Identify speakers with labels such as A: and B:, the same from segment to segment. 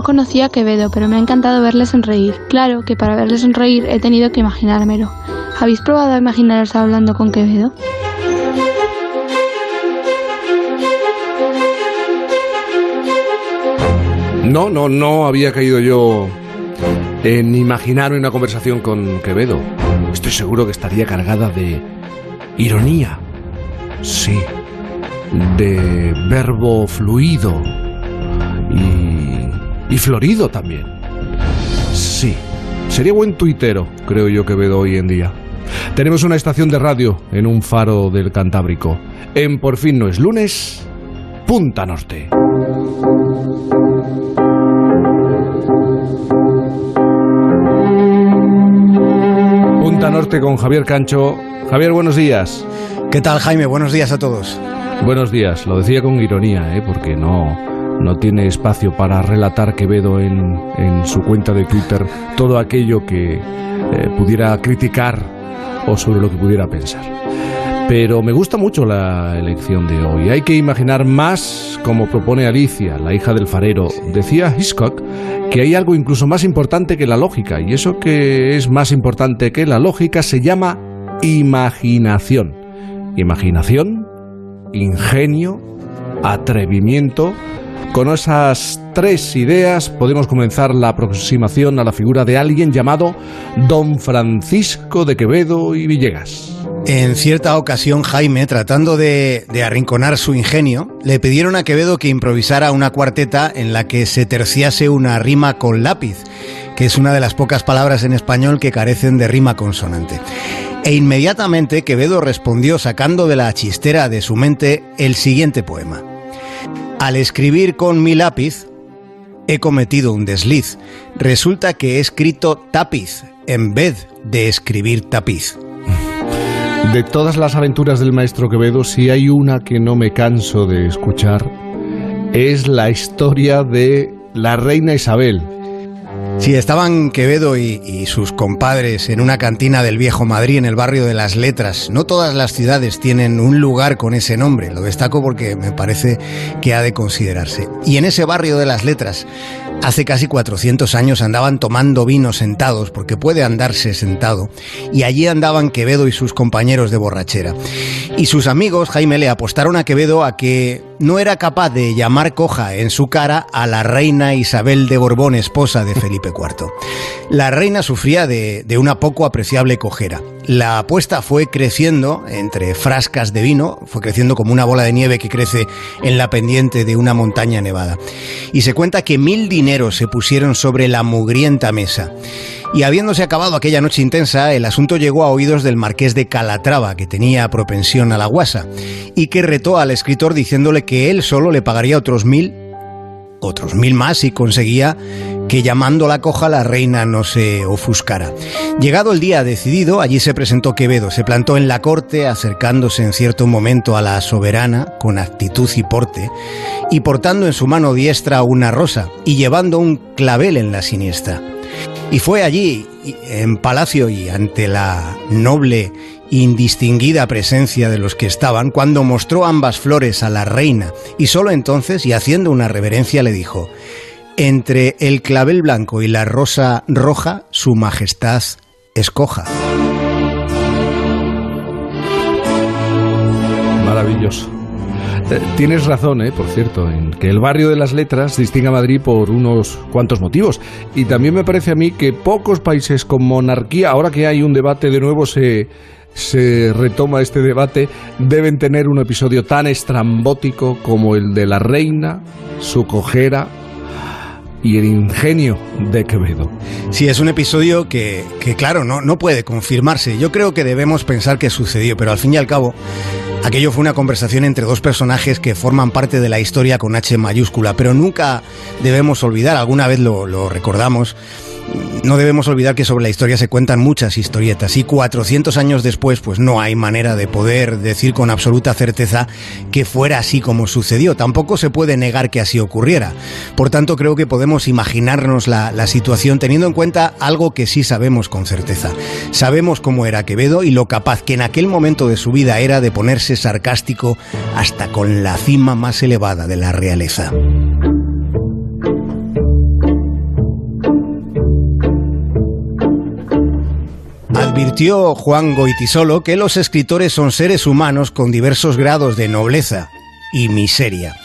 A: No conocía a Quevedo, pero me ha encantado verle sonreír. Claro que para verle sonreír he tenido que imaginármelo. ¿Habéis probado a imaginaros hablando con Quevedo?
B: No, no, no había caído yo en imaginar una conversación con Quevedo. Estoy seguro que estaría cargada de ironía. Sí, de verbo fluido y, florido también. Sí, sería buen tuitero, creo yo, Quevedo hoy en día. Tenemos una estación de radio en un faro del Cantábrico. En Por fin no es lunes, Punta Norte. Punta Norte con Javier Cancho. Javier, buenos días.
C: ¿Qué tal, Jaime? Buenos días a todos.
B: Buenos días. Lo decía con ironía, ¿eh? porque no, no tiene espacio para relatar Quevedo en, en su cuenta de Twitter todo aquello que eh, pudiera criticar o sobre lo que pudiera pensar. Pero me gusta mucho la elección de hoy. Hay que imaginar más, como propone Alicia, la hija del farero. Decía Hitchcock que hay algo incluso más importante que la lógica, y eso que es más importante que la lógica se llama imaginación. Imaginación, ingenio, atrevimiento. Con esas tres ideas podemos comenzar la aproximación a la figura de alguien llamado Don Francisco de Quevedo y Villegas.
C: En cierta ocasión, Jaime, tratando de, de, arrinconar su ingenio, le pidieron a Quevedo que improvisara una cuarteta en la que se terciase una rima con lápiz, que es una de las pocas palabras en español que carecen de rima consonante. E inmediatamente Quevedo respondió sacando de la chistera de su mente el siguiente poema. Al escribir con mi lápiz, he cometido un desliz. Resulta que he escrito tapiz en vez de escribir tapiz.
B: De todas las aventuras del maestro Quevedo, si hay una que no me canso de escuchar, es la historia de la reina Isabel.
C: Si estaban Quevedo y, sus compadres en una cantina del viejo Madrid en el barrio de las Letras. No todas las ciudades tienen un lugar con ese nombre, lo destaco porque me parece que ha de considerarse. Y en ese barrio de las Letras, hace casi 400 años andaban tomando vino sentados, porque puede andarse sentado, y allí andaban Quevedo y sus compañeros de borrachera. Y sus amigos, Jaime, le apostaron a Quevedo a que no era capaz de llamar coja en su cara a la reina Isabel de Borbón, esposa de Felipe. La reina sufría de, de, una poco apreciable cojera. La apuesta fue creciendo entre frascas de vino, fue creciendo como una bola de nieve que crece en la pendiente de una montaña nevada. Y se cuenta que mil dineros se pusieron sobre la mugrienta mesa. Y habiéndose acabado aquella noche intensa, el asunto llegó a oídos del marqués de Calatrava, que tenía propensión a la guasa, y que retó al escritor diciéndole que él solo le pagaría otros mil, otros mil más si conseguía que llamando la coja la reina no se ofuscara. Llegado el día decidido, allí se presentó Quevedo, se plantó en la corte, acercándose en cierto momento a la soberana con actitud y porte, y portando en su mano diestra una rosa y llevando un clavel en la siniestra. Y fue allí, en palacio y ante la noble indistinguida presencia de los que estaban, cuando mostró ambas flores a la reina, y solo entonces, y haciendo una reverencia, le dijo, entre el clavel blanco y la rosa roja, su majestad escoja.
B: Maravilloso. Eh, tienes razón, eh, por cierto, en que el barrio de las letras distingue a Madrid por unos cuantos motivos. Y también me parece a mí que pocos países con monarquía, ahora que hay un debate de nuevo, se, se retoma este debate, deben tener un episodio tan estrambótico como el de la reina, su cojera y el ingenio de Quevedo.
C: Sí, es un episodio que, que claro, no, no puede confirmarse. Yo creo que debemos pensar que sucedió, pero al fin y al cabo, aquello fue una conversación entre dos personajes que forman parte de la historia con H mayúscula, pero nunca debemos olvidar, alguna vez lo, lo recordamos, no debemos olvidar que sobre la historia se cuentan muchas historietas y 400 años después pues no hay manera de poder decir con absoluta certeza que fuera así como sucedió. Tampoco se puede negar que así ocurriera. Por tanto creo que podemos imaginarnos la, la situación teniendo en cuenta algo que sí sabemos con certeza. Sabemos cómo era Quevedo y lo capaz que en aquel momento de su vida era de ponerse sarcástico hasta con la cima más elevada de la realeza. Advirtió Juan Goitisolo que los escritores son seres humanos con diversos grados de nobleza y miseria.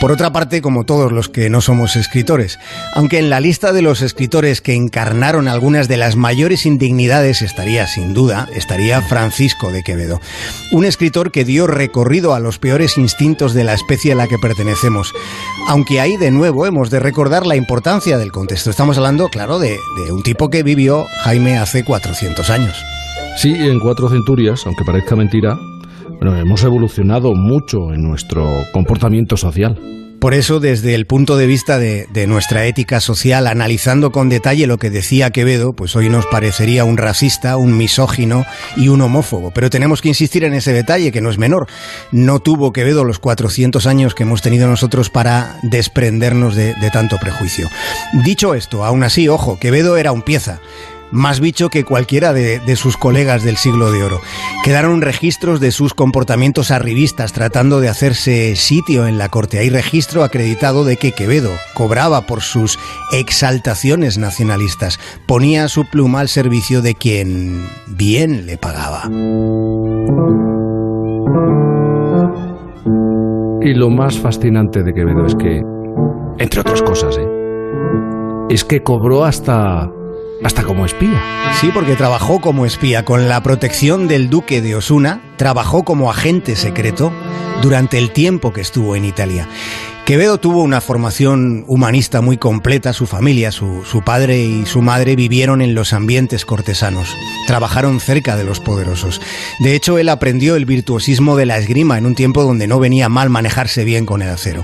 C: Por otra parte, como todos los que no somos escritores, aunque en la lista de los escritores que encarnaron algunas de las mayores indignidades estaría, sin duda, estaría Francisco de Quevedo, un escritor que dio recorrido a los peores instintos de la especie a la que pertenecemos. Aunque ahí de nuevo hemos de recordar la importancia del contexto. Estamos hablando, claro, de, de un tipo que vivió Jaime hace 400 años.
B: Sí, en cuatro centurias, aunque parezca mentira, hemos evolucionado mucho en nuestro comportamiento social.
C: Por eso, desde el punto de vista de, de, nuestra ética social, analizando con detalle lo que decía Quevedo, pues hoy nos parecería un racista, un misógino y un homófobo. Pero tenemos que insistir en ese detalle, que no es menor. No tuvo Quevedo los 400 años que hemos tenido nosotros para desprendernos de, de tanto prejuicio. Dicho esto, aún así, ojo, Quevedo era un pieza más bicho que cualquiera de, sus colegas del siglo de oro. Quedaron registros de sus comportamientos arribistas tratando de hacerse sitio en la corte. Hay registro acreditado de que Quevedo cobraba por sus exaltaciones nacionalistas. Ponía su pluma al servicio de quien bien le pagaba.
B: Y lo más fascinante de Quevedo es que, entre otras cosas, ¿eh? es que cobró hasta hasta como espía.
C: Sí, porque trabajó como espía con la protección del duque de Osuna, trabajó como agente secreto durante el tiempo que estuvo en Italia. Quevedo tuvo una formación humanista muy completa, su familia, su, padre y su madre vivieron en los ambientes cortesanos, trabajaron cerca de los poderosos. De hecho, él aprendió el virtuosismo de la esgrima en un tiempo donde no venía mal manejarse bien con el acero.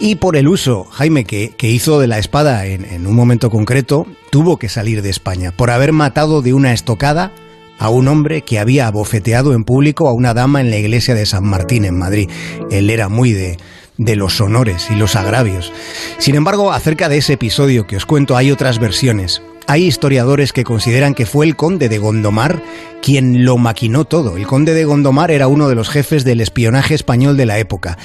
C: Y por el uso, Jaime, que, que hizo de la espada en, en un momento concreto, tuvo que salir de España por haber matado de una estocada a un hombre que había abofeteado en público a una dama en la iglesia de San Martín en Madrid. Él era muy de de los honores y los agravios. Sin embargo, acerca de ese episodio que os cuento hay otras versiones. Hay historiadores que consideran que fue el conde de Gondomar quien lo maquinó todo. El conde de Gondomar era uno de los jefes del espionaje español de la época.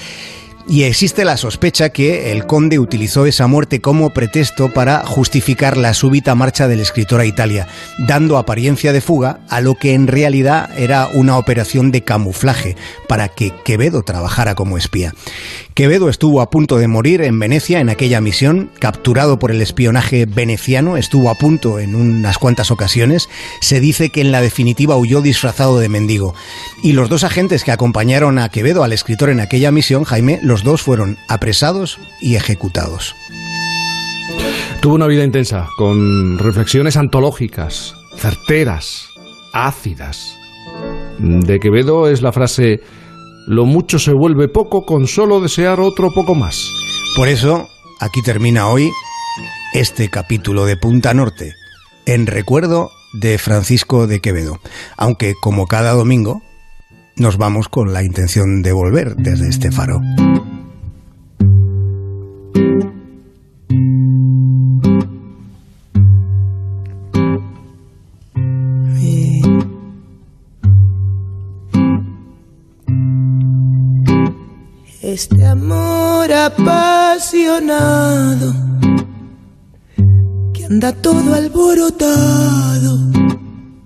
C: Y existe la sospecha que el conde utilizó esa muerte como pretexto para justificar la súbita marcha del escritor a Italia, dando apariencia de fuga a lo que en realidad era una operación de camuflaje para que Quevedo trabajara como espía. Quevedo estuvo a punto de morir en Venecia en aquella misión, capturado por el espionaje veneciano, estuvo a punto en unas cuantas ocasiones, se dice que en la definitiva huyó disfrazado de mendigo. Y los dos agentes que acompañaron a Quevedo, al escritor en aquella misión, Jaime, los dos fueron apresados y ejecutados.
B: Tuvo una vida intensa, con reflexiones antológicas, certeras, ácidas. De Quevedo es la frase lo mucho se vuelve poco con solo desear otro poco más.
C: Por eso, aquí termina hoy este capítulo de Punta Norte, en recuerdo de Francisco de Quevedo. Aunque, como cada domingo, nos vamos con la intención de volver desde este faro.
D: Este amor apasionado que anda todo alborotado.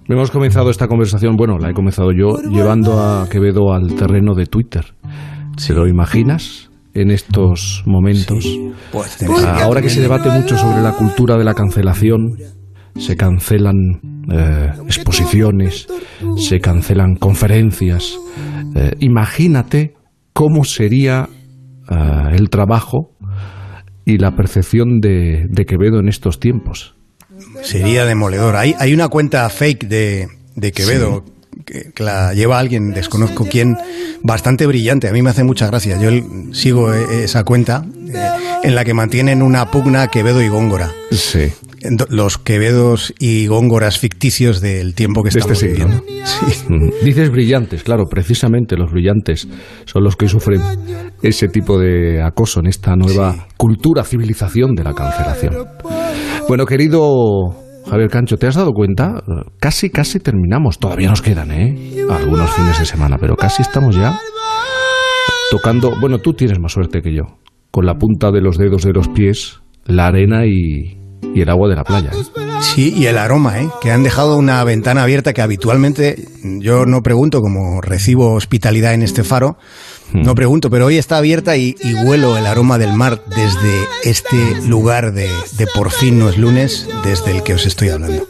B: Hemos comenzado esta conversación, bueno, la he comenzado yo, llevando a Quevedo al terreno de Twitter. ¿Se lo imaginas? en estos momentos. Sí, pues Ahora que se debate mucho sobre la cultura de la cancelación, se cancelan eh, exposiciones, se cancelan conferencias. Eh, imagínate cómo sería uh, el trabajo y la percepción de, de, Quevedo en estos tiempos.
C: Sería demoledor. Hay, hay una cuenta fake de, de Quevedo. Sí. Que, que, la lleva alguien, desconozco quién, bastante brillante. A mí me hace mucha gracia. Yo sigo esa cuenta eh, en la que mantienen una pugna Quevedo y Góngora.
B: Sí
C: los Quevedos y Góngoras ficticios del tiempo que
B: de
C: estamos
B: este
C: viviendo.
B: Sí. Dices brillantes, claro, precisamente los brillantes son los que sufren ese tipo de acoso en esta nueva sí. cultura, civilización de la cancelación. Bueno, querido Javier Cancho, ¿te has dado cuenta? Casi, casi terminamos. Todavía nos quedan, ¿eh? Algunos fines de semana, pero casi estamos ya tocando. Bueno, tú tienes más suerte que yo. Con la punta de los dedos de los pies, la arena y, y el agua de la playa. ¿eh?
C: Sí, y el aroma, ¿eh? que han dejado una ventana abierta que habitualmente yo no pregunto, como recibo hospitalidad en este faro, no pregunto, pero hoy está abierta y, y huelo el aroma del mar desde este lugar de, de por fin no es lunes, desde el que os estoy hablando.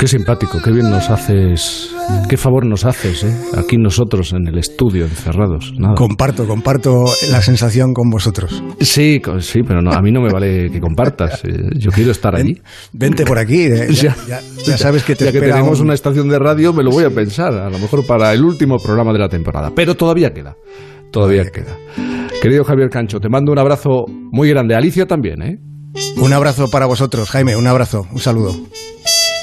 B: Qué simpático, qué bien nos haces, qué favor nos haces, ¿eh? aquí nosotros en el estudio, encerrados. Nada.
C: Comparto, comparto la sensación con vosotros.
B: Sí, sí, pero no, a mí no me vale que compartas. eh, Yo quiero estar allí.
C: Ven- vente por aquí, eh, ya, ya- ya sabes que te
B: ya que tenemos
C: un-
B: una estación de radio, me lo voy a pensar, a lo mejor para el último programa de la temporada. Pero todavía queda, todavía queda. Querido Javier Cancho, te mando un abrazo muy grande. Alicia también, ¿eh?
C: Un abrazo para vosotros, Jaime, un abrazo, un saludo.